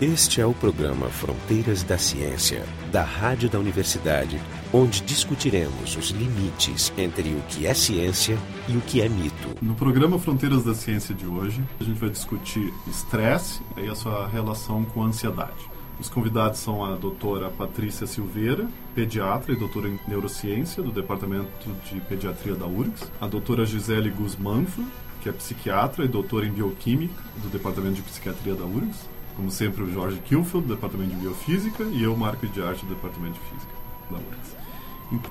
Este é o programa Fronteiras da Ciência, da Rádio da Universidade, onde discutiremos os limites entre o que é ciência e o que é mito. No programa Fronteiras da Ciência de hoje, a gente vai discutir estresse e a sua relação com a ansiedade. Os convidados são a doutora Patrícia Silveira, pediatra e doutora em neurociência do Departamento de Pediatria da URGS, a doutora Gisele Guzmanfo, que é psiquiatra e doutora em bioquímica do Departamento de Psiquiatria da URGS, como sempre, o Jorge Kilfield, do Departamento de Biofísica, e eu, Marco de Arte, do Departamento de Física da URGS.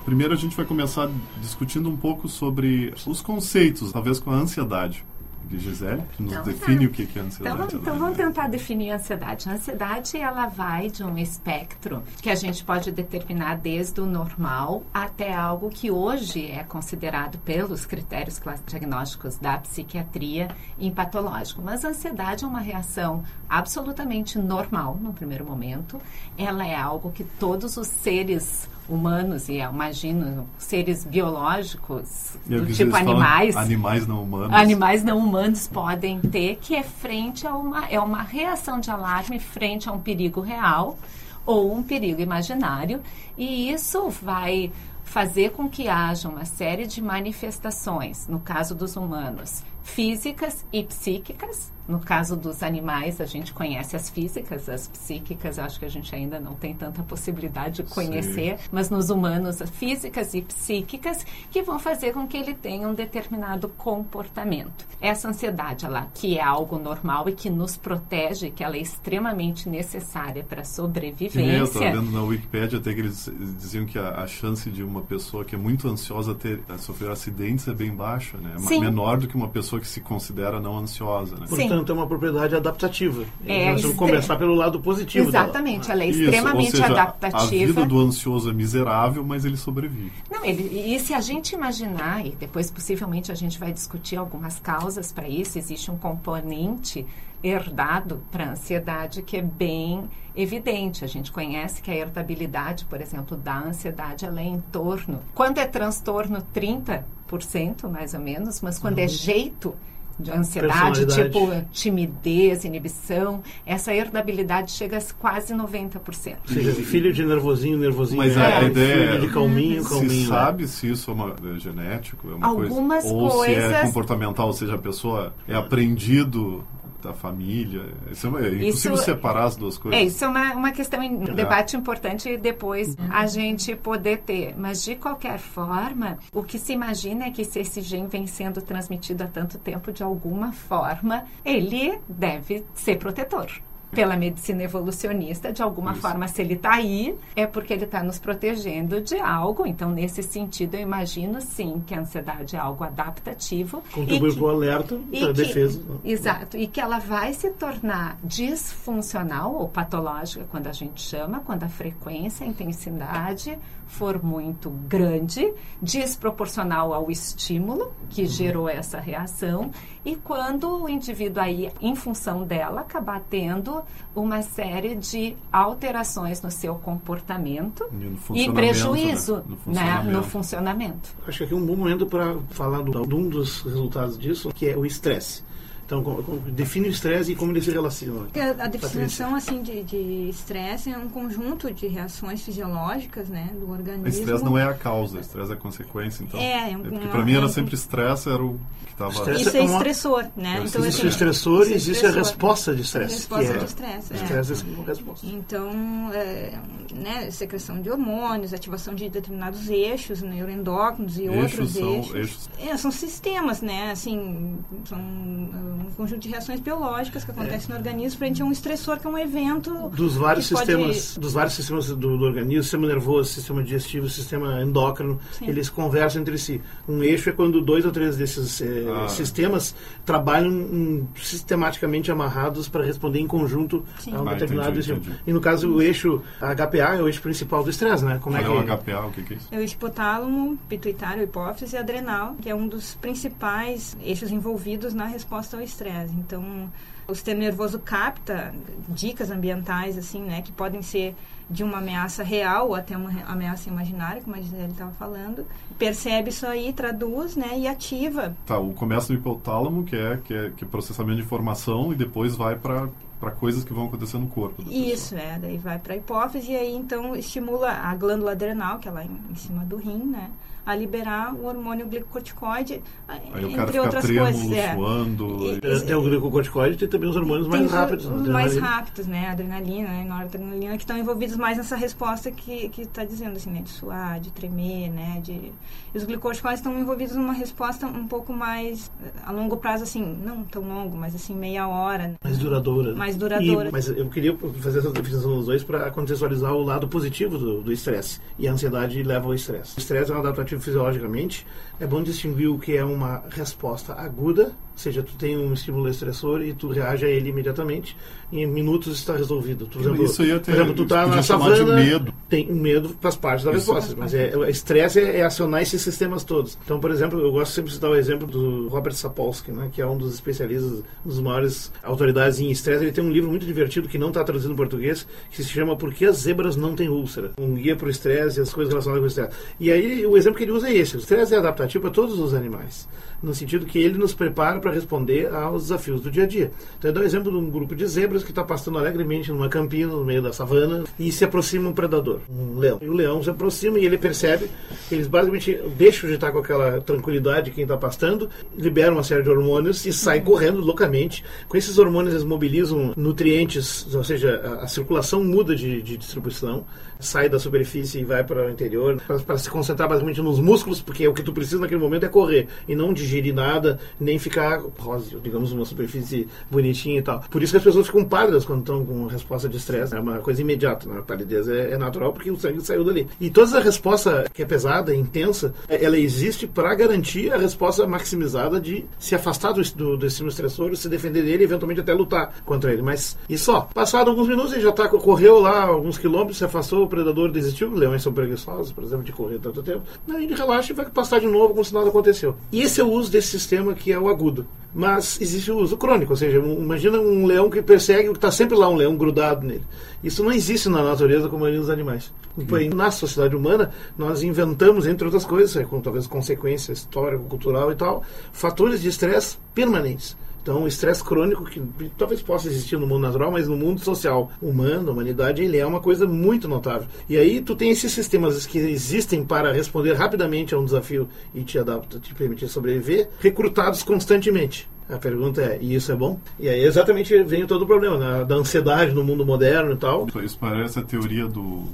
Primeiro, a gente vai começar discutindo um pouco sobre os conceitos, talvez com a ansiedade. Gisele, que nos então, define tá. o que é ansiedade. Então, então vamos tentar definir a ansiedade. A ansiedade ela vai de um espectro que a gente pode determinar desde o normal até algo que hoje é considerado pelos critérios diagnósticos da psiquiatria em patológico. Mas a ansiedade é uma reação absolutamente normal no primeiro momento. Ela é algo que todos os seres humanos, e eu imagino seres biológicos, do tipo animais. Animais não humanos. Animais não humanos podem ter, que é frente a uma, é uma reação de alarme frente a um perigo real ou um perigo imaginário. E isso vai fazer com que haja uma série de manifestações, no caso dos humanos, físicas e psíquicas, no caso dos animais, a gente conhece as físicas, as psíquicas, acho que a gente ainda não tem tanta possibilidade de conhecer, Sim. mas nos humanos, físicas e psíquicas, que vão fazer com que ele tenha um determinado comportamento. Essa ansiedade, ela, que é algo normal e que nos protege, que ela é extremamente necessária para a sobrevivência. eu estava vendo na Wikipedia até que eles diziam que a, a, chance de uma pessoa que é muito ansiosa ter, sofrer acidentes é bem baixa, né? É menor do que uma pessoa que se considera não ansiosa, né? Sim portanto, é uma propriedade adaptativa. É, Nós vamos começar pelo lado positivo Exatamente, dela. ela é extremamente Isso, seja, adaptativa. A vida do ansioso é miserável, mas ele sobrevive. Não, ele, e se a gente imaginar, e depois possivelmente a gente vai discutir algumas causas para isso, existe um componente herdado para a ansiedade que é bem evidente. A gente conhece que a herdabilidade, por exemplo, da ansiedade, ela é em torno, quando é transtorno, 30%, mais ou menos, mas quando é uhum. é jeito, de ansiedade, tipo timidez, inibição, essa herdabilidade chega a quase 90%. Ou seja, filho de nervosinho, nervosinho. Mas é, a ideia filho de calminho, calminho. Se sabe se isso é, uma, é genético, é uma Algumas coisa, ou coisas... se é comportamental, ou seja, a pessoa é aprendido da família. Isso é, é impossível isso, separar as duas coisas. É, isso é uma, uma questão, um debate importante depois uhum. a gente poder ter. Mas, de qualquer forma, o que se imagina é que se esse gene vem sendo transmitido há tanto tempo, de alguma forma, ele deve ser protetor pela medicina evolucionista, de alguma Isso. forma, se ele está aí, é porque ele está nos protegendo de algo. Então, nesse sentido, eu imagino sim que a ansiedade é algo adaptativo. Contribui para o alerta, para a defesa. Exato. E que ela vai se tornar disfuncional ou patológica, quando a gente chama, quando a frequência, a intensidade for muito grande, desproporcional ao estímulo que uhum. gerou essa reação, e quando o indivíduo aí, em função dela, acabar tendo uma série de alterações no seu comportamento e, e prejuízo né? No, funcionamento. Né? no, funcionamento. Acho que aqui é um bom momento para falar de um dos resultados disso, que é o estresse. Então, define o estresse e como ele se relaciona. A, a definição assim de estresse é um conjunto de reações fisiológicas, né, do organismo. Estresse não é a causa, estresse é a consequência, então. É, é porque para mim era sempre estresse era o que estava. Isso é, é estressor, né? Então, existe assim, estressor e existe a resposta de estresse. Resposta é de estresse. Estresse é. resposta. Então, é, né, secreção de hormônios, ativação de determinados eixos neuroendócrinos e eixos outros são eixos. eixos. É, são sistemas, né? Assim, são um conjunto de reações biológicas que acontecem é. no organismo frente a um estressor que é um evento dos vários sistemas pode... dos vários sistemas do, do, organismo sistema nervoso sistema digestivo sistema endócrino Sim. eles conversam entre si um eixo é quando dois ou três desses eh, ah. sistemas trabalham um, sistematicamente amarrados para responder em conjunto Sim. a um ah, determinado entendi, entendi. e no caso o eixo HPA é o eixo principal do estresse né como é, é, o HPA o que, que é isso é o hipotálamo pituitário hipófise e adrenal que é um dos principais eixos envolvidos na resposta ao estresse. Então, o sistema nervoso capta dicas ambientais, assim, né, que podem ser de uma ameaça real ou até uma ameaça imaginária, como a Gisele estava falando, percebe isso aí, traduz, né, e ativa. Tá, o começa no hipotálamo, que é, que é, que é processamento de informação, e depois vai para para coisas que vão acontecer no corpo. Isso, é. Daí vai para a hipófise e aí então estimula a glândula adrenal, que é lá em, em cima do rim, né? a liberar o hormônio glicocorticoide, Aí entre outras trêmulo, coisas. É. Suando. E, e, tem o glicocorticoide e tem também os hormônios mais rápidos. Os mais rápidos, né? Adrenalina, né? noradrenalina, que estão envolvidos mais nessa resposta que está dizendo, assim, né? De suar, de tremer, né? De... E os glicocorticoides estão envolvidos numa resposta um pouco mais a longo prazo, assim, não tão longo, mas assim, meia hora. Mais duradoura. Mais duradoura. E, mas eu queria fazer essa definição dos dois para contextualizar o lado positivo do estresse. E a ansiedade leva ao estresse. O estresse é um adaptativo fisiologicamente, é bom distinguir o que é uma resposta aguda, ou seja, tu tem um estímulo estressor e tu reage a ele imediatamente, em minutos está resolvido. Tu, exemplo, isso aí até, por exemplo, tu tá na savana, medo. tem medo faz parte da isso resposta, mas é, o estresse é, é, acionar esses sistemas todos. Então, por exemplo, eu gosto sempre de citar o exemplo do Robert Sapolsky, né, que é um dos especialistas, um dos maiores autoridades em estresse. Ele tem um livro muito divertido que não está traduzido em português, que se chama Por que as zebras não têm úlcera? Um guia para o estresse e as coisas relacionadas com o estresse. E aí, o exemplo que ele usa é esse. O estresse é adaptativo para todos os animais, no sentido que ele nos prepara para responder aos desafios do dia a dia. Então, eu dou o exemplo de um grupo de zebras que está passando alegremente numa campina, no meio da savana, e se aproxima um predador, um leão. E o leão se aproxima e ele percebe eles basicamente deixam de estar com aquela tranquilidade quem está pastando, liberam uma série de hormônios e saem correndo loucamente. Com esses hormônios, eles mobilizam nutrientes, ou seja, a, a circulação muda de, de distribuição, sai da superfície e vai para o interior, para se concentrar basicamente nos músculos, porque o que tu precisa naquele momento é correr e não digerir nada, nem ficar róseo, digamos, uma superfície bonitinha e tal. Por isso que as pessoas ficam pálidas quando estão com resposta de estresse. É uma coisa imediata. Né? A palidez é, é, natural porque o sangue saiu dali. E toda essa resposta que é pesada, intensa, é, ela existe para garantir a resposta maximizada de se afastar do, do, do estímulo estressor, se defender dele e eventualmente até lutar contra ele. Mas e só, passado alguns minutos ele já tá, correu lá alguns quilômetros, se afastou, o predador desistiu. Leões são preguiçosos, por exemplo, de correr tanto tempo. Aí ele relaxa e vai passar de novo como se nada aconteceu. E esse é o uso desse sistema que é o agudo. Mas existe o uso crônico, ou seja, imagina um leão que persegue, que está sempre lá um leão grudado nele. Isso não existe na natureza como nos animais. Porém, na sociedade humana, nós inventamos, entre outras coisas, é, com talvez consequência histórica, cultural e tal, fatores de estresse permanentes. Então, o estresse crônico, que talvez possa existir no mundo natural, mas no mundo social humano, humanidade, ele é uma coisa muito notável. E aí, tu tem esses sistemas que existem para responder rapidamente a um desafio e te adaptar, te permitir sobreviver, recrutados constantemente. A pergunta é, e isso é bom? E aí exatamente vem todo o problema né, da ansiedade no mundo moderno e tal. Isso parece a teoria do,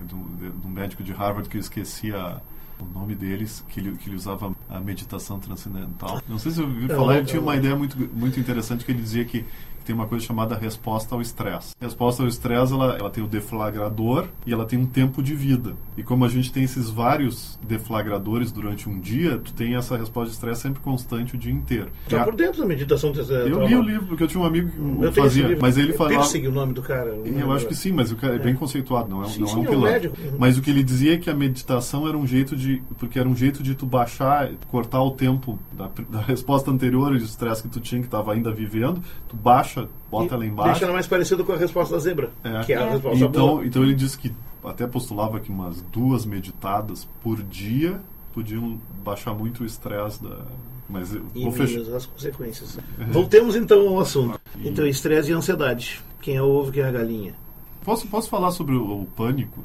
do, do médico de Harvard que esquecia o nome deles, que ele, que ele usava a meditação transcendental. Não sei se eu ouvi falar, ele tinha uma ideia muito, muito interessante que ele dizia que tem uma coisa chamada resposta ao estresse. Resposta ao estresse, ela, ela tem o deflagrador e ela tem um tempo de vida. E como a gente tem esses vários deflagradores durante um dia, tu tem essa resposta de estresse sempre constante o dia inteiro. Está por dentro da meditação Eu li o livro, porque eu tinha um amigo que eu fazia, mas ele falava... Persegui o nome do cara. Eu acho que sim, mas o cara é, bem conceituado, não é, sim, não sim, é um piloto. É um mas o que ele dizia é que a meditação era um jeito de... porque era um jeito de tu baixar, cortar o tempo da, da resposta anterior de estresse que tu tinha, que estava ainda vivendo, tu baixa bota ela embaixo. Deixa ela mais parecida com a resposta da zebra, é. que é, a resposta então, boa. Então ele disse que até postulava que umas duas meditadas por dia podiam baixar muito o estresse da. Mas e vou fechar. as consequências. É. Voltemos então ao assunto. E... Então, estresse e ansiedade. Quem é o ovo, quem é a galinha? Posso, posso falar sobre o, o pânico?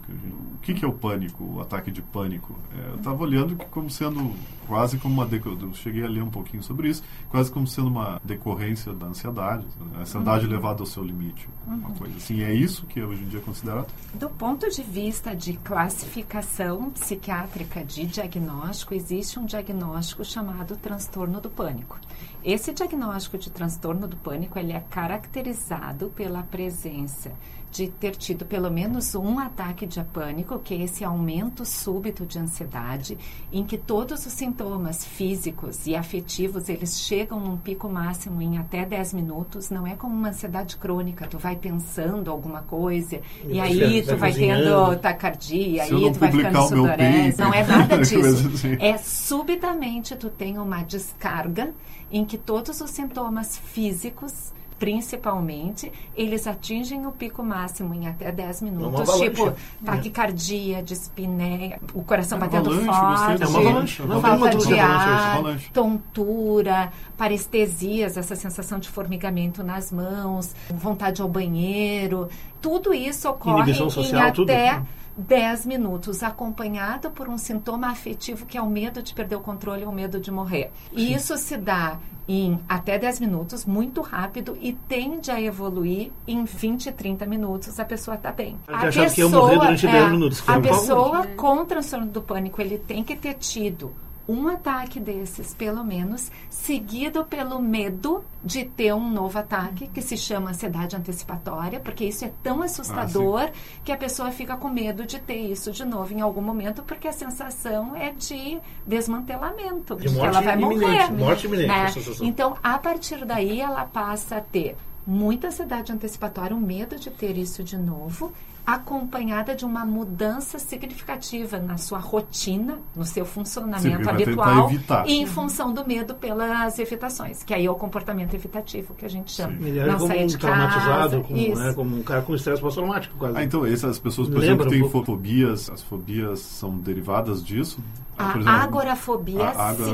O que, que, é o pânico, o ataque de pânico? É, eu estava olhando que como sendo quase como uma... Eu cheguei a ler um pouquinho sobre isso, quase como sendo uma decorrência da ansiedade. A ansiedade uhum. levada ao seu limite, uhum. uma coisa assim. É isso que hoje em dia é considerado? Do ponto de vista de classificação psiquiátrica de diagnóstico, existe um diagnóstico chamado transtorno do pânico. Esse diagnóstico de transtorno do pânico, ele é caracterizado pela presença de ter tido pelo menos um ataque de pânico, que é esse aumento súbito de ansiedade, em que todos os sintomas físicos e afetivos, eles chegam num pico máximo em até 10 minutos, não é como uma ansiedade crônica, tu vai pensando alguma coisa, e, e aí tu vai tendo taquicardia, aí tu vai ficando sudorese, não é nada disso. Assim. É subitamente tu tem uma descarga em que todos os sintomas físicos principalmente, eles atingem o pico máximo em até 10 minutos. avalanche. tipo, É. taquicardia, dispneia, o coração É batendo forte, É uma avalanche. Falta de é ar, tontura, parestesias, essa sensação de formigamento nas mãos, vontade ao banheiro. Tudo isso ocorre social, em tudo. Até 10 minutos, acompanhado por um sintoma afetivo que é o medo de perder o controle ou o medo de morrer. E isso se dá em até 10 minutos, muito rápido, e tende a evoluir em 20, 30 minutos, a pessoa está bem. Eu tinha achado que morrer durante 10 minutos, A pessoa com transtorno do pânico, ele tem que ter tido um ataque desses, pelo menos, seguido pelo medo de ter um novo ataque, que se chama ansiedade antecipatória, porque isso é tão assustador que a pessoa fica com medo de ter isso de novo em algum momento, porque a sensação é de desmantelamento, De que morte ela vai morrer. morte iminente, né? Então, a partir daí, ela passa a ter muita ansiedade antecipatória, o medo de ter isso de novo, acompanhada de uma mudança significativa na sua rotina, no seu Sim, funcionamento tentar habitual, e em função do medo pelas evitações, que aí é o comportamento evitativo que a gente chama. Ele era Não como sair um de traumatizado, casa, como, né, como um cara com estresse pós-traumático, quase. Ah, então essas pessoas, por Lembra exemplo, que um têm pouco. fobias, as fobias são derivadas disso? A Por exemplo, agorafobia,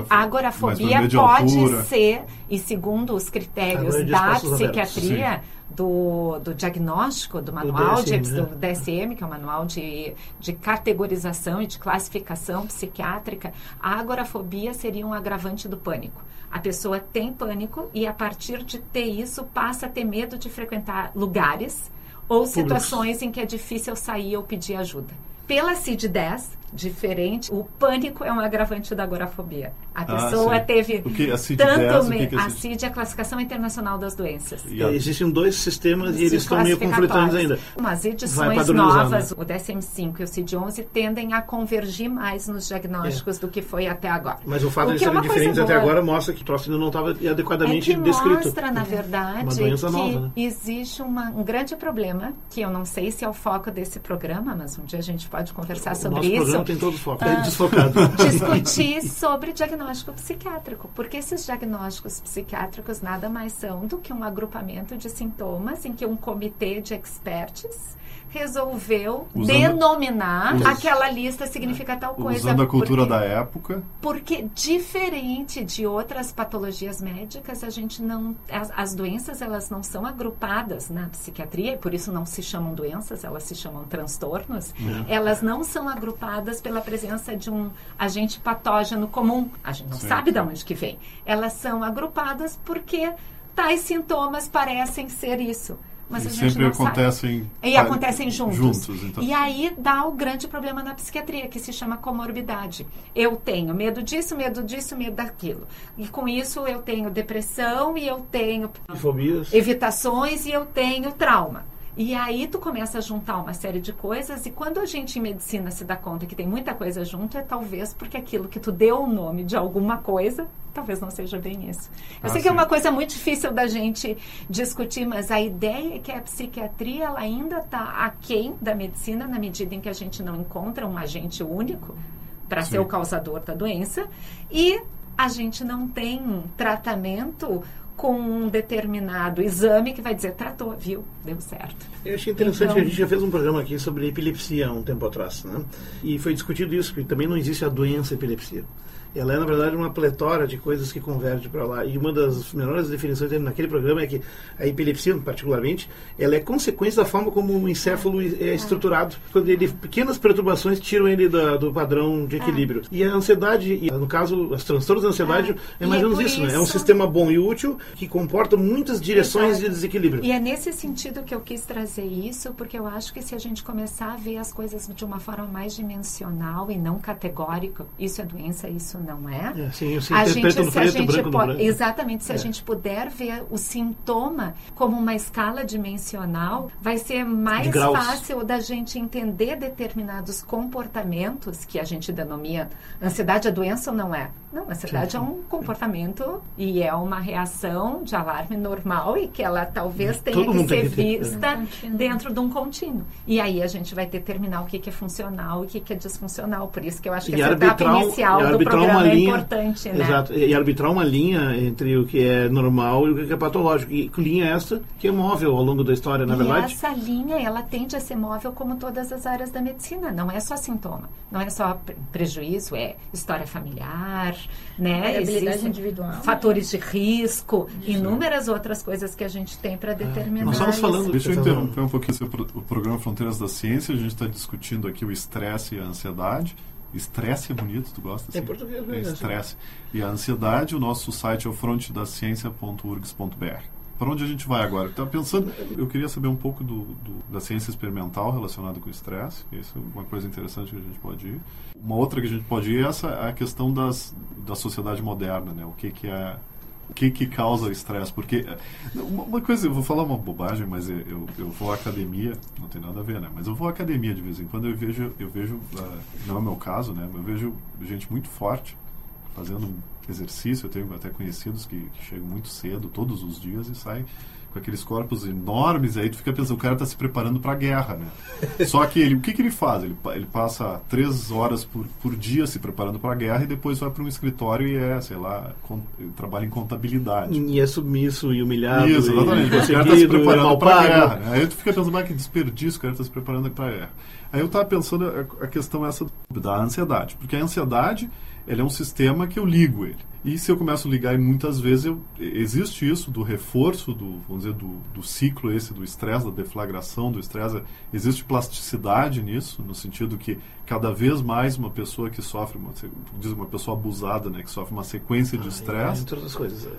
a agorafobia de pode altura. ser, e segundo os critérios é da psiquiatria, do, do diagnóstico, do manual DSM, de, né? do DSM, que é o manual de, de categorização e de classificação psiquiátrica, a agorafobia seria um agravante do pânico. A pessoa tem pânico e, a partir de ter isso, passa a ter medo de frequentar lugares ou situações em que é difícil sair ou pedir ajuda. Pela CID-10, diferente, o pânico é um agravante da agorafobia. A Ah, pessoa sim. teve O que é CID-10? tanto O que me- que é a CID? CID é a Classificação Internacional das Doenças. E a- É, existem dois sistemas e eles estão meio conflitantes ainda. As Vai edições novas, o DSM-5 e o CID-11, tendem a convergir mais nos diagnósticos do que foi até agora. Mas o fato O de é serem diferentes até agora mostra que o troço ainda não estava É adequadamente que descrito. mostra, na verdade, Uma doença que nova, né? existe uma- um grande problema, que eu não sei se é o foco desse programa, mas um dia a gente pode conversar sobre isso. Tem todo foco. Ah. É desfocado. discutir sobre diagnóstico psiquiátrico, porque esses diagnósticos psiquiátricos nada mais são do que um agrupamento de sintomas em que um comitê de experts resolveu Usando- denominar Us- aquela lista significa tal coisa. Usando a cultura porque, da época, porque diferente de outras patologias médicas, a gente não as, as doenças elas não são agrupadas na psiquiatria e por isso não se chamam doenças, elas se chamam transtornos. Elas não são agrupadas pela presença de um agente patógeno comum. A gente não Sim, sabe de onde que vem. Elas são agrupadas porque tais sintomas parecem ser isso. Mas e a gente sempre não sabe. acontecem... E acontecem juntos. Juntos, então. E aí dá o grande problema na psiquiatria, que se chama comorbidade. Eu tenho medo disso, medo disso, medo daquilo. E com isso eu tenho depressão e eu tenho Fobias. evitações e eu tenho trauma. E aí tu começa a juntar uma série de coisas e quando a gente em medicina se dá conta que tem muita coisa junto, é talvez porque aquilo que tu deu o nome de alguma coisa, talvez não seja bem isso. Eu Ah, sei que é sim. uma coisa muito difícil da gente discutir, mas a ideia é que a psiquiatria ela ainda está aquém da medicina na medida em que a gente não encontra um agente único para ser Sim. o causador da doença e a gente não tem um tratamento com um determinado exame que vai dizer tratou, viu, deu certo. Eu achei interessante, Então- a gente já fez um programa aqui sobre epilepsia há um tempo atrás, né? E foi discutido isso, que também não existe a doença epilepsia. Ela é, na verdade, uma pletora de coisas que convergem para lá. E uma das menores definições dele naquele programa é que a epilepsia, particularmente, ela é consequência da forma como o encéfalo é estruturado. Quando ele, pequenas perturbações tiram ele da- do padrão de equilíbrio. E a ansiedade, e, no caso, os transtornos da ansiedade, é, E mais é ou menos por isso, né? É um isso- sistema bom e útil que comporta muitas direções Exato. de desequilíbrio. E é nesse sentido que eu quis trazer isso, porque eu acho que se a gente começar a ver as coisas de uma forma mais dimensional e não categórica, isso é doença, isso não é. É, sim, a gente, se a preto, gente branco. Exatamente, se a É. gente puder ver o sintoma como uma escala dimensional, vai ser mais fácil da gente entender determinados comportamentos que a gente denomina ansiedade é doença ou não é? Não, ansiedade Sim, é um comportamento e é uma reação de alarme normal e que ela talvez tenha Todo que ser que vista é. Contínuo. dentro de um contínuo. E aí a gente vai determinar o que, que é funcional e o que, que é disfuncional. Por isso que eu acho que E essa etapa inicial e do programa uma é linha, importante, né? Exato, e arbitrar uma linha entre o que é normal e o que é patológico. E linha essa que é móvel ao longo da história, na e verdade. essa linha, ela tende a ser móvel como todas as áreas da medicina. Não é só sintoma, não é só prejuízo, é história familiar, né? Existem individual. Fatores de risco, Sim. inúmeras outras coisas que a gente tem para determinar. É. Nós estamos falando. Deixa eu interromper um pouquinho o programa Fronteiras da Ciência. A gente está discutindo aqui o estresse e a ansiedade. Estresse é bonito, tu gosta? Assim? Em português, é estresse. E a ansiedade, o nosso site é o frontedaciencia.urgs.br. Para onde a gente vai agora? Estava pensando, eu queria saber um pouco do, do, da ciência experimental relacionada com o estresse. Isso é uma coisa interessante que a gente pode ir. Uma outra que a gente pode ir é essa é a questão das, da sociedade moderna, né? O que, que é o que, que causa estresse. Porque, uma, coisa, eu vou falar uma bobagem, mas eu, eu vou à academia, não tem nada a ver, né? Mas eu vou à academia de vez em quando, eu vejo, eu vejo uh, não é o meu caso, né? Eu vejo gente muito forte fazendo exercício. Eu tenho até conhecidos que, que chegam muito cedo, todos os dias, e saem com aqueles corpos enormes, aí tu fica pensando, o cara está se preparando para a guerra, né? Só que ele, o que, que ele faz? Ele, ele passa três horas por, por dia se preparando para a guerra e depois vai para um escritório e é, sei lá, com, trabalha em contabilidade. E é submisso e humilhado. Isso, exatamente. o cara está se preparando para a guerra. Né? Aí tu fica pensando, mas que desperdício, o cara está se preparando para a guerra. Aí eu estava pensando a, a questão essa da ansiedade, porque a ansiedade ele é um sistema que eu ligo ele. E se eu começo a ligar e muitas vezes eu, existe isso do reforço do, vamos dizer, do, do ciclo esse do estresse, da deflagração do estresse, existe plasticidade nisso, no sentido que cada vez mais uma pessoa que sofre, uma, diz uma pessoa abusada, né, que sofre uma sequência de ah, estresse,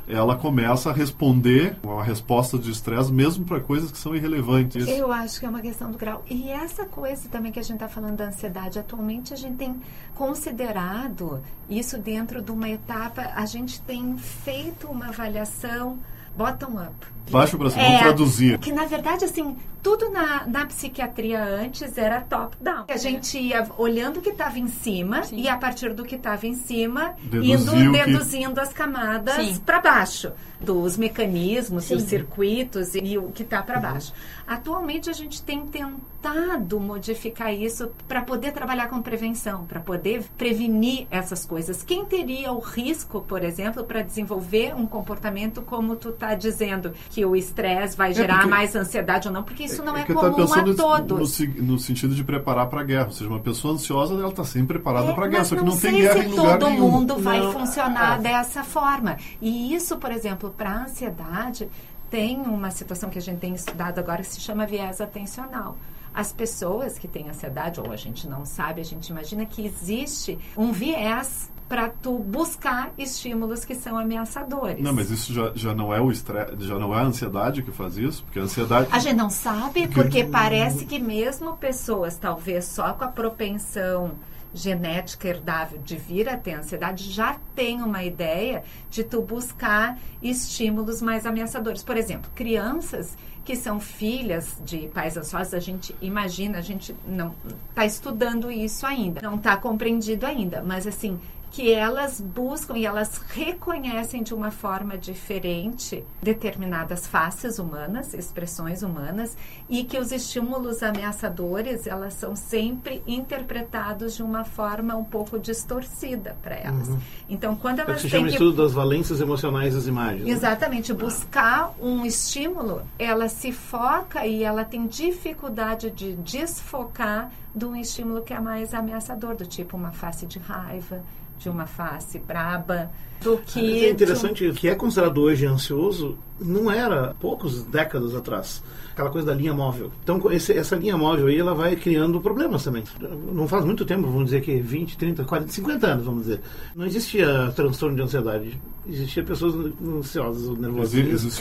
é, ela começa a responder uma resposta de estresse mesmo para coisas que são irrelevantes. Eu acho que é uma questão do grau. E essa coisa também que a gente está falando da ansiedade, atualmente a gente tem considerado isso dentro de uma etapa, a gente tem feito uma avaliação bottom-up. Baixo para cima, é, vamos traduzir. Que na verdade, assim, tudo na, na psiquiatria antes era top-down. A gente ia olhando o que estava em cima Sim. e a partir do que estava em cima, Deduziu indo deduzindo que... as camadas para baixo dos mecanismos, Sim. dos circuitos e o que está para baixo. Atualmente a gente tem tentado modificar isso para poder trabalhar com prevenção, para poder prevenir essas coisas. Quem teria o risco, por exemplo, para desenvolver um comportamento como tu está dizendo, que o estresse vai é, gerar é porque, mais ansiedade ou não, porque isso não é, é comum a todos. No, no, sentido de preparar para a guerra, ou seja, uma pessoa ansiosa ela está sempre preparada é, para a guerra, só que não, não tem guerra em lugar todo nenhum. mundo vai não. funcionar dessa forma. E isso, por exemplo, para a ansiedade, tem uma situação que a gente tem estudado agora que se chama viés atencional. As pessoas que têm ansiedade, ou a gente não sabe, a gente imagina que existe um viés para tu buscar estímulos que são ameaçadores. Não, mas isso já, já não é o estresse, já não é a ansiedade que faz isso, porque a ansiedade A gente não sabe porque parece que mesmo pessoas talvez só com a propensão genética herdável de vir a ter ansiedade já tem uma ideia de tu buscar estímulos mais ameaçadores. Por exemplo, crianças que são filhas de pais ansiosos, a gente imagina, a gente não está estudando isso ainda, não está compreendido ainda, mas assim, que elas buscam e elas reconhecem de uma forma diferente determinadas faces humanas, expressões humanas, e que os estímulos ameaçadores, elas são sempre interpretados de uma forma um pouco distorcida para elas. Uhum. Então, quando elas é que se chama que... estudo das valências emocionais das imagens. Né? Exatamente. Né? Buscar um estímulo, ela se foca e ela tem dificuldade de desfocar de um estímulo que é mais ameaçador, do tipo uma face de raiva, de uma face braba do que. É interessante, o que é considerado hoje ansioso não era poucos décadas atrás aquela coisa da linha móvel. Então, esse, essa linha móvel aí, ela vai criando problemas também. Não faz muito tempo, vamos dizer que 20, 30, 40, 50 anos, vamos dizer. Não existia transtorno de ansiedade. Existia pessoas ansiosas, nervosas.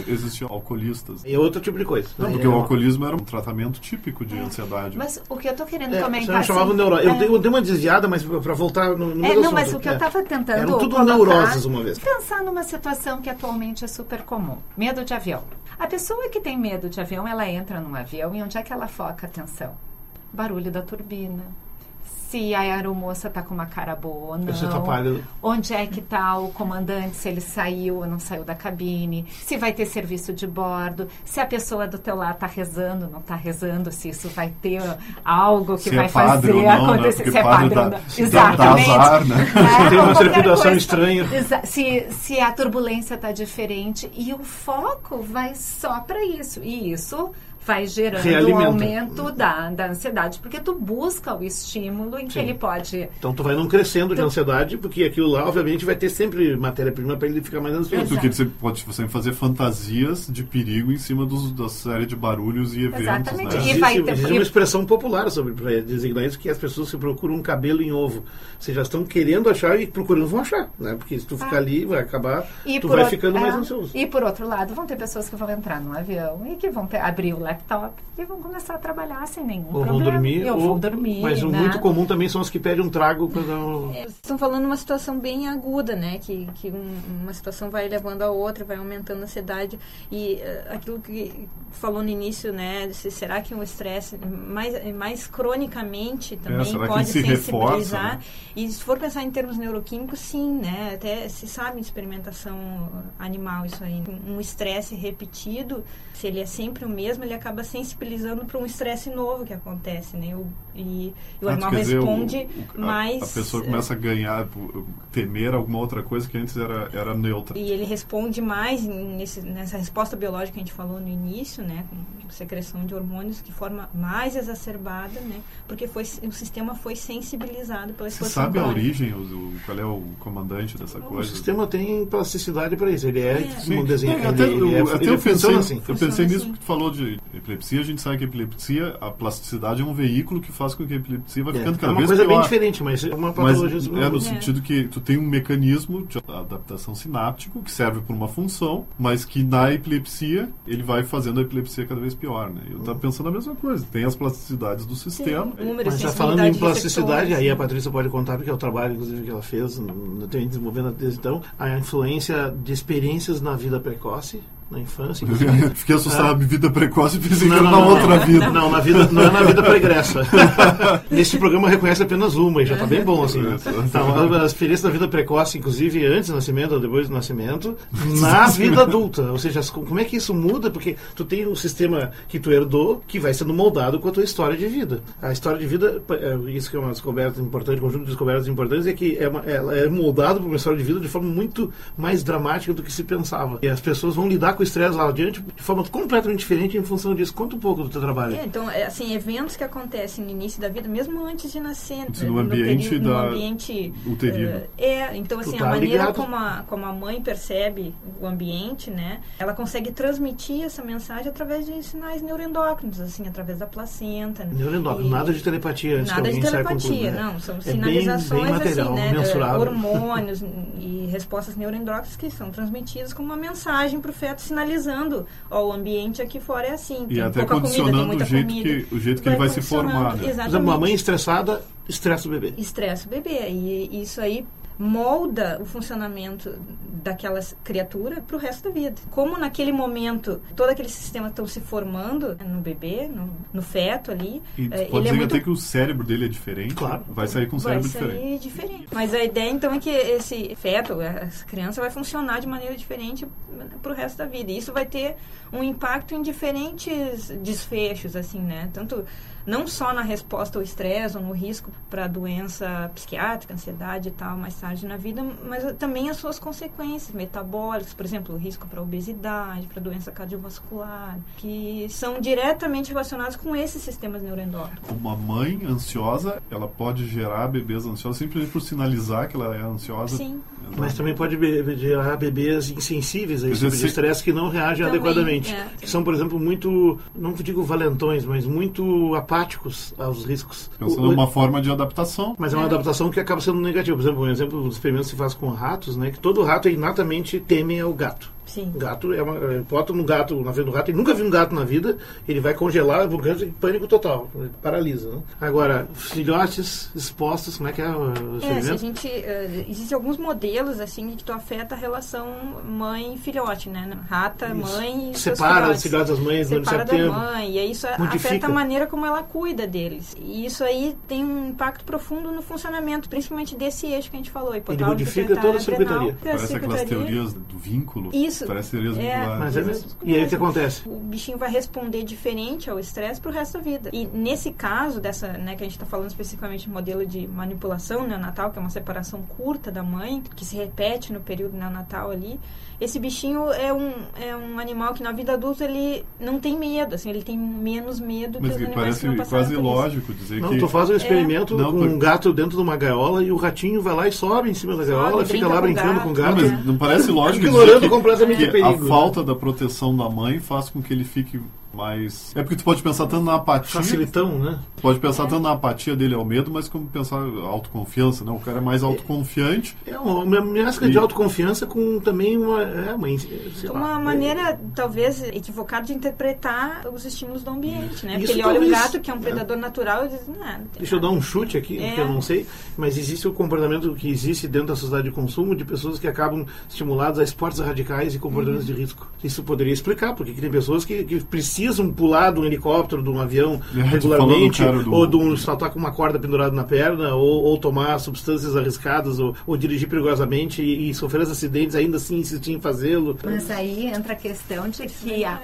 Existiam alcoolistas. E é outro tipo de coisa. Não, porque é, o alcoolismo era um tratamento típico de é. ansiedade. Mas o que eu estou querendo é, comentar... Você chamava assim, neuro... eu, dei, eu dei uma desviada, mas para voltar no, no é, Não, assunto. mas o que eu estava tentando Eram tudo neuroses uma vez. Pensar numa situação que atualmente é super comum. Medo de avião. A pessoa que tem medo de avião, ela entra num avião e onde é que ela foca a atenção? Barulho da turbina, se a aeromoça tá com uma cara boa ou não. Tá pálido. Onde é que tá o comandante, se ele saiu ou não saiu da cabine, se vai ter serviço de bordo, se a pessoa do teu lado tá rezando, não tá rezando, se isso vai ter algo que Se é vai padre fazer ou não, né? acontecer, Porque se é padre padre dá- ou Exatamente. dá azar, né? É, Se tem uma coisa. estranha. Se, se a turbulência está diferente e o foco vai só para isso. E isso vai gerando um aumento da, da ansiedade, porque tu busca o estímulo em que Sim. ele pode. Então tu vai num crescendo de Então- ansiedade, porque aquilo lá, obviamente, vai ter sempre matéria-prima para ele ficar mais ansioso. porque você pode sempre fazer fantasias de perigo em cima dos, da série de barulhos e eventos, Exatamente. né? E Existe, vai ter- existe uma expressão popular sobre para designar isso que as pessoas se procuram um cabelo em ovo. Vocês já estão querendo achar e procurando vão achar, né? Porque se tu ficar Ah. ali, vai acabar, E tu vai outro- ficando mais é, ansioso. E por outro lado, vão ter pessoas que vão entrar no avião e que vão pe- abrir o laptop e vão começar a trabalhar sem nenhum Ou problema. vão dormir, ou, vão dormir. mas o né? muito comum também são os que pedem um trago quando É, Vocês estão falando uma situação bem aguda, né? Que, que um- uma situação vai levando a outra, vai aumentando a ansiedade. E eh, aquilo que falou no início, né? se- será que o estresse mais, mais cronicamente também É, será que pode se reforça, sensibilizar? né? E se for pensar em termos neuroquímicos, sim, né? Até se sabe em experimentação animal isso aí. Um estresse repetido, se ele é sempre o mesmo, ele acaba sensibilizando para um estresse novo que acontece, né? O- e, e o Ah, animal dizer, o- responde o- a- mais... A pessoa começa a ganhar, temer alguma outra coisa que antes era, era neutra. E ele responde mais nesse, nessa resposta biológica que a gente falou no início, né, com secreção de hormônios de forma mais exacerbada, né, porque foi, o sistema foi sensibilizado pela Você sabe a origem, o, o- qual é o comandante dessa o coisa? sistema tem plasticidade para isso. Ele é, É. um desenho, É, ele, até ele eu, é, até ele eu pensei, assim. eu pensei Funciona nisso assim. que tu falou de epilepsia. A gente sabe que a epilepsia, a plasticidade é um veículo que faz com que a epilepsia vai É, ficando é cada uma vez coisa pior. bem diferente, mas é uma Mas patologia é no É. sentido que tu tem um mecanismo de adaptação sináptico que serve para uma função, mas que na epilepsia ele vai fazendo a epilepsia cada vez pior, né? Eu tava pensando a mesma coisa. Tem as plasticidades do sistema. Sim, número, Mas já sensibilidade falando em de plasticidade, aí a? Patrícia pode contar, porque é o trabalho, inclusive, que ela fez, no- tem desenvolvendo desde então, a influência de experiências na vida precoce, na infância. Fiquei assustado, É. vida precoce, pensei que Não, era não, na outra não. vida. Não, na vida, não é na vida pregressa. Nesse programa reconhece apenas uma e já está bem bom, assim. né? Então, a experiência da vida precoce, inclusive antes do nascimento ou depois do nascimento, na vida adulta. Ou seja, como é que isso muda? Porque tu tem um sistema que tu herdou que vai sendo moldado com a tua história de vida. A história de vida, é, isso que é uma descoberta importante, um conjunto de descobertas importantes, é que é, uma, ela é moldado por uma história de vida de forma muito mais dramática do que se pensava. E as pessoas vão lidar com estresse lá adiante de forma completamente diferente em função disso. Conta um pouco do teu trabalho. É, então, é, assim, eventos que acontecem no início da vida, mesmo antes de nascer, Isso né, no ambiente período- no da- ambiente uterino. é, é, então assim, Tu a tá maneira ligado. como a, como a mãe percebe o ambiente, né, ela consegue transmitir essa mensagem através de sinais neuroendócrinos, assim, através da placenta. né, Neuroendócrino, nada de telepatia antes Nada que de alguém com tudo, telepatia, né? não. São É bem- sinalizações bem material, assim, né? mensurável. Hormônios e respostas neuroendócrinas que são transmitidas como uma mensagem para o feto sinalizando, ó, o ambiente aqui fora é assim. E tem até pouca comida, tem condicionando muita o jeito, comida. que, o jeito que ele vai se formar, né? Por Exatamente. exemplo, uma mãe estressada estressa o bebê. Estressa o bebê. E isso aí molda o funcionamento daquela criatura para o resto da vida. Como naquele momento todo aquele sistema estão se formando no bebê, no, no feto ali, E tu pode ele é dizer muito até que o cérebro dele é diferente. Claro. Vai sair com um vai cérebro sair diferente. diferente. Mas a ideia então é que esse feto, essa criança vai funcionar de maneira diferente para o resto da vida. E isso vai ter um impacto em diferentes desfechos, assim, né? Tanto não só na resposta ao estresse ou no risco para doença psiquiátrica, ansiedade e tal, mais tarde na vida, mas também as suas consequências metabólicas, por exemplo, o risco para obesidade, para doença cardiovascular, que são diretamente relacionados com esses sistemas neuroendócrinos. Uma mãe ansiosa, ela pode gerar bebês ansiosos simplesmente por sinalizar que ela é ansiosa. Sim. Exato. Mas também pode be- gerar bebês insensíveis a esse tipo de se- estresse que não reagem Também, adequadamente. é. Que são, por exemplo, muito, não digo valentões, mas muito apáticos aos riscos. Pensando O- o- numa forma de adaptação. Mas é uma adaptação que acaba sendo negativa. Por exemplo, um exemplo dos experimentos que se faz com ratos, né? Que todo rato inatamente teme ao gato. Sim. Gato é uma. é, Bota no gato, na frente do gato, ele nunca viu um gato na vida, ele vai congelar, em pânico total, ele paralisa. Né? Agora, filhotes expostos, como é que é o É, se a gente. eh, existem alguns modelos, assim, que tu afeta a relação mãe-filhote, né? Rata, Isso. mãe e seus Separa os filhotes. das mães durante Separa certo da tempo. mãe, e aí isso Modifica. afeta a maneira como ela cuida deles. E isso aí tem um impacto profundo no funcionamento, principalmente desse eixo que a gente falou. hipotálamo, modifica toda a circuitaria. Parece aquelas circuitaria. teorias do vínculo. Isso. Parece teorias É. Mas é mesmo. E aí o que acontece? O bichinho vai responder diferente ao estresse pro resto da vida. E nesse caso, dessa, né, que a gente está falando especificamente de modelo de manipulação neonatal, que é uma separação curta da mãe, que se repete no período neonatal ali, esse bichinho é um, é um animal que na vida adulta ele não tem medo, assim, ele tem menos medo Mas que os animais parece que não passaram quase lógico dizer Não, que. tu faz um experimento Não, com por- um gato dentro de uma gaiola e o ratinho vai lá e sobe em cima da Sobe, gaiola, fica brinca lá com o brincando gato. com o Não, gato. mas não parece lógico dizer que, completamente que a né? falta da proteção da mãe faz com que ele fique mais. É porque tu pode pensar tanto na apatia. Facilitão, né? Tu pode pensar tanto na apatia dele ao medo, mas como pensar autoconfiança, né? O cara é mais autoconfiante. É uma mescla de E- autoconfiança com também uma, é, uma, sei lá, Uma é- maneira, talvez, equivocada de interpretar os estímulos do ambiente, né? Porque Isso ele olha um talvez- gato que é um predador natural e diz, não, não tem Deixa eu dar nada." um chute aqui, É. que eu não sei, mas existe o comportamento que existe dentro da sociedade de consumo de pessoas que acabam estimuladas a esportes radicais e comportamentos Uhum. de risco. Isso poderia explicar, porque tem pessoas que, que precisam pular de um helicóptero, de um avião É, regularmente, do- ou de um saltar com uma corda pendurada na perna, ou, ou tomar substâncias arriscadas, ou, ou dirigir perigosamente e, e sofrer acidentes, ainda assim insistir em fazê-lo. Mas aí entra a questão de que a,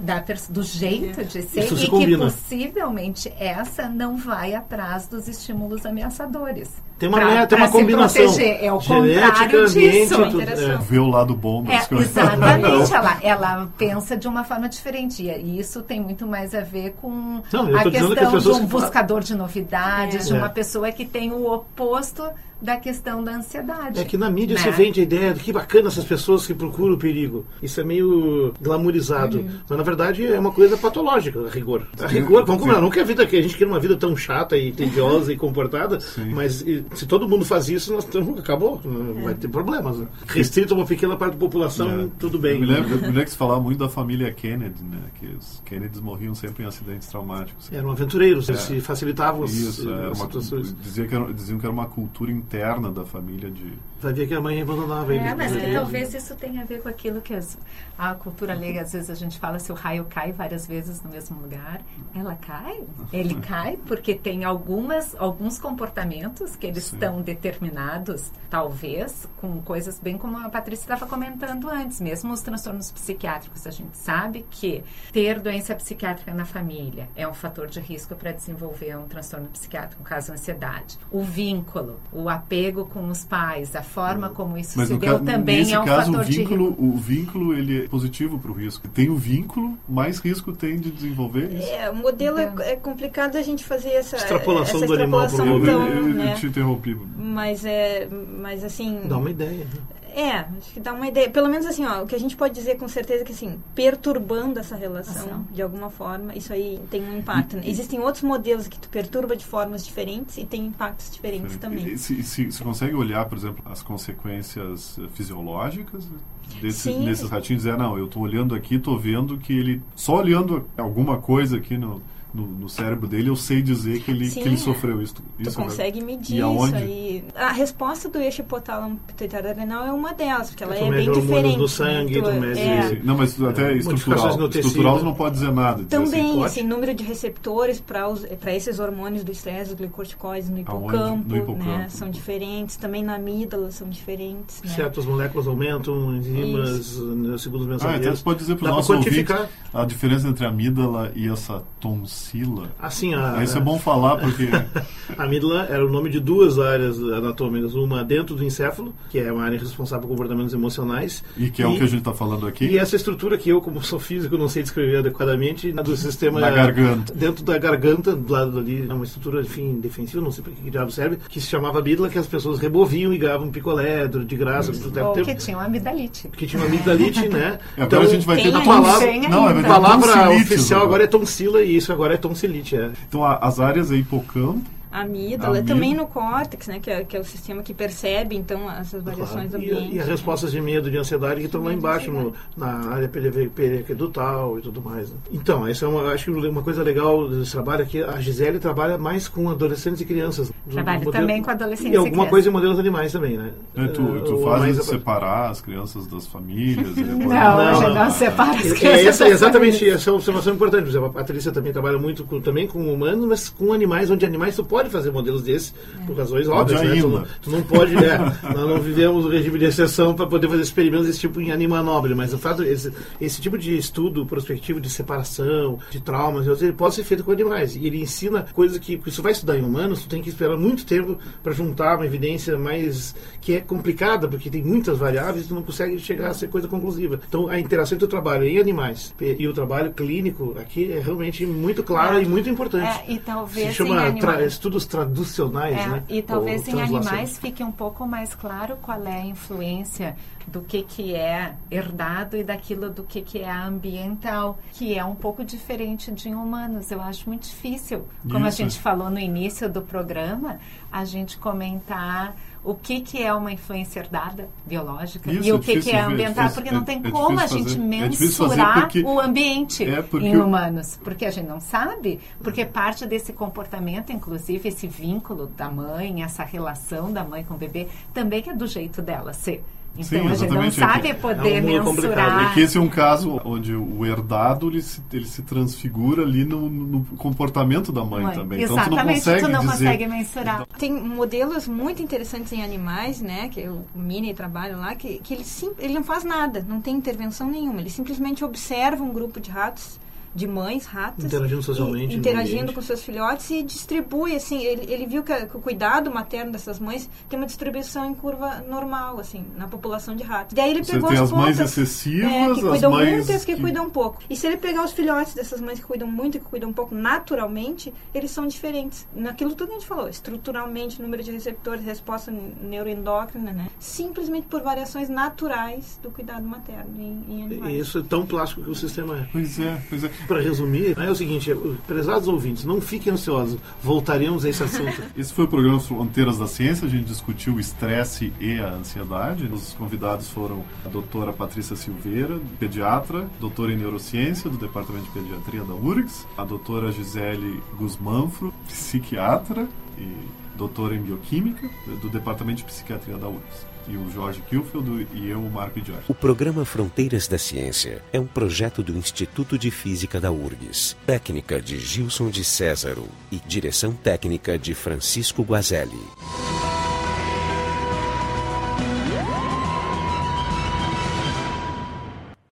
da do jeito de ser Isso se e que possivelmente essa não vai atrás dos estímulos ameaçadores. Tem uma, Pra- né, tem uma se combinação. proteger. É o Genética, contrário ambiente, disso. tudo, Interação. é. Ver o lado bom das É, coisas. exatamente, ela, ela pensa de uma forma diferente. E isso tem muito mais a ver com Não, a que questão pessoas de um que buscador de novidades, É. de uma É. pessoa que tem o oposto da questão da ansiedade. É que na mídia né? se vende a ideia de que bacana essas pessoas que procuram o perigo. Isso é meio glamourizado. Uhum. Mas na verdade é uma coisa patológica, a rigor. A rigor, vamos combinar, não que a vida que a gente quer uma vida tão chata e tediosa e comportada, mas e, se todo mundo faz isso, nós tamo, acabou, vai ter problemas. Né? Restrito a uma pequena parte da população, É. tudo bem. Eu me lembro, eu me lembro que se falava muito da família Kennedy, né? Que os Kennedys morriam sempre em acidentes traumáticos. Eram aventureiros, eles É. se facilitavam as, Isso, era as uma, situações. dizia que era, diziam que era uma cultura interna da família de. Ver que a mãe abandonava ele. É, mas que talvez isso tenha a ver com aquilo que as- a cultura leiga, às vezes a gente fala se o raio cai várias vezes no mesmo lugar. Ela cai? Ele cai porque tem algumas, alguns comportamentos que eles Sim. estão determinados, talvez, com coisas bem como a Patrícia estava comentando antes, mesmo os transtornos psiquiátricos. A gente sabe que ter doença psiquiátrica na família é um fator de risco para desenvolver um transtorno psiquiátrico, no caso, ansiedade. O vínculo, o apego com os pais, a forma como isso Mas se deu ca- também nesse é um caso, o fator de vínculo, risco. o vínculo ele é positivo para o risco. Tem o vínculo, mais risco tem de desenvolver isso. É, o modelo é, Então. é complicado a gente fazer essa Extrapolação essa do animal pro extrapolação Eu, homem. tão, eu- eu né? te interrompi. Mas é, mas assim, Dá uma ideia. né? É, acho que dá uma ideia. Pelo menos assim, ó, o que a gente pode dizer com certeza é que assim, perturbando essa relação Ação. de alguma forma, isso aí tem um impacto. né? Existem outros modelos que tu perturba de formas diferentes e tem impactos diferentes também. E Se, se, se consegue olhar, por exemplo, as consequências fisiológicas desse, Sim. nesses ratinhos, é, não, eu estou olhando aqui, estou vendo que ele, só olhando alguma coisa aqui no, no, no cérebro dele, eu sei dizer que ele, Sim, que ele é. sofreu isso. Tu isso né? consegue medir E aonde? isso aí. A resposta do eixo hipotálamo pituitário adrenal é uma delas, porque ela Tu é mede bem diferente. do sangue, né? tu mede- é. Não, mas até Modificações estrutural. Estrutural não pode dizer nada. dizer assim, Também, pode? assim, número de receptores para esses hormônios do estresse, os glicorticoides no hipocampo, No hipocampo. né? São diferentes. Também na amígdala são diferentes, né? Certas moléculas aumentam, enzimas, né, segundo os Ah, então mensageiros. você pode dizer para o nosso ouvinte a diferença entre a amígdala e essa tonsila. Assim, a, Isso é bom falar, porque a amígdala era o nome de duas áreas anatômicas. Uma dentro do encéfalo, que é uma área responsável por comportamentos emocionais. e que é o que a gente está falando aqui, E essa estrutura que eu, como sou físico, não sei descrever adequadamente, do sistema... na garganta. Dentro da garganta, do lado ali, é uma estrutura, enfim, defensiva, não sei para que diabo serve, que se chamava amígdala, que as pessoas reboviam e ganhavam picolé de graça. por tempo- Ou tempo- que tinha uma amidalite. que tinha uma amigdalite, né? É, agora a gente vai ter a aí, palavra, Não, é a palavra oficial agora. agora é tonsila e isso agora é tonsilite. É. Então a- as áreas é hipocampo, amígdala, também no córtex, né, que é, que é o sistema que percebe, então, essas variações claro. ambientes. E, e as respostas de medo, de ansiedade que estão lá embaixo, no, na área periaquedutal e tudo mais. Né? Então, essa é uma, acho que uma coisa legal desse trabalho é que a Gisele trabalha mais com adolescentes e crianças. Trabalha também com adolescentes e alguma coisa em modelos animais também, né? É, tu, tu faz separar as crianças das famílias? não, não, hoje não, separa as crianças é, essa, Exatamente, essa é uma observação importante. Por exemplo, a Patrícia também trabalha muito com, também com humanos, mas com animais, onde animais tu pode fazer modelos desses, é. por razões óbvias. Né? Tu, não, tu, não pode, né? Nós não vivemos o regime de exceção para poder fazer experimentos desse tipo em animal nobre, mas o fato, esse, esse tipo de estudo prospectivo de separação, de traumas, ele pode ser feito com animais. E ele ensina coisas que, se vai estudar em humanos, tu tem que esperar muito tempo para juntar uma evidência mais que é complicada, porque tem muitas variáveis e tu não consegue chegar a ser coisa conclusiva. Então, a interação entre o trabalho em animais e o trabalho clínico aqui é realmente muito clara é, e muito importante. É, e talvez Se chama tra estudos traducionais, é, né? E talvez em animais fique um pouco mais claro qual é a influência do que, que é herdado e daquilo do que, que é ambiental, que é um pouco diferente de humanos. Eu acho muito difícil, como Isso. a gente falou no início do programa, a gente comentar o que, que é uma influência herdada biológica Isso, e o que, que é ambiental, porque não tem é, como a gente fazer, mensurar é o ambiente é em humanos, porque a gente não sabe, porque parte desse comportamento, inclusive esse vínculo da mãe, essa relação da mãe com o bebê, também é do jeito dela ser. Então Sim, a gente não sabe é poder é um mensurar. É que esse é um caso onde o herdado ele se, ele se transfigura ali no, no comportamento da mãe, mãe. também. Exatamente, então tu não consegue, tu não dizer... consegue mensurar. Tem modelos muito interessantes em animais, né? Que o Mini trabalha lá, que, que ele, sim, ele não faz nada, não tem intervenção nenhuma. Ele simplesmente observa um grupo de ratos de mães ratas. Interagindo socialmente. interagindo com seus filhotes e distribui, assim, ele, ele viu que, a, que, o cuidado materno dessas mães tem uma distribuição em curva normal, assim, na população de ratos. Daí ele Você pegou tem as, as mães excessivas, é, que cuidam mães muito e as que, que, cuidam pouco. E se ele pegar os filhotes dessas mães que cuidam muito e que cuidam pouco naturalmente, eles são diferentes. Naquilo tudo que a gente falou, estruturalmente, número de receptores, resposta neuroendócrina, né? Simplesmente por variações naturais do cuidado materno em, em animais. Isso é tão plástico que o sistema é. Pois é, pois é. Para resumir, é o seguinte, prezados ouvintes, não fiquem ansiosos, voltaremos a esse assunto. esse foi o programa Fronteiras da Ciência, a gente discutiu o estresse e a ansiedade. Os convidados foram a doutora Patrícia Silveira, pediatra, doutora em neurociência do Departamento de Pediatria da URGS, a doutora Gisele Guzmanfro, psiquiatra e doutora em bioquímica do Departamento de Psiquiatria da URGS e o Jorge Kilfield e eu, o Marco Jorge. O programa Fronteiras da Ciência é um projeto do Instituto de Física da URGS, técnica de Gilson de Césaro e direção técnica de Francisco Guazelli.